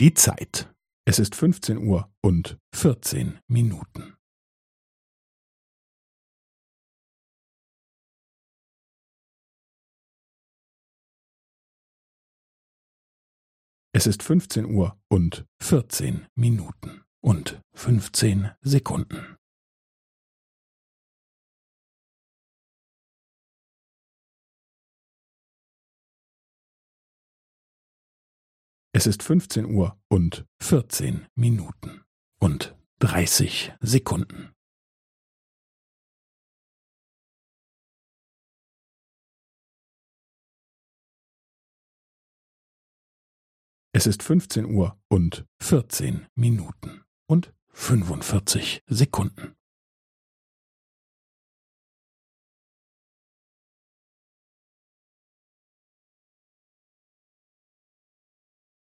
Die Zeit. Es ist 15 Uhr und 14 Minuten. Es ist 15 Uhr und 14 Minuten und 15 Sekunden. Es ist 15 Uhr und 14 Minuten und 30 Sekunden. Es ist 15 Uhr und 14 Minuten und 45 Sekunden.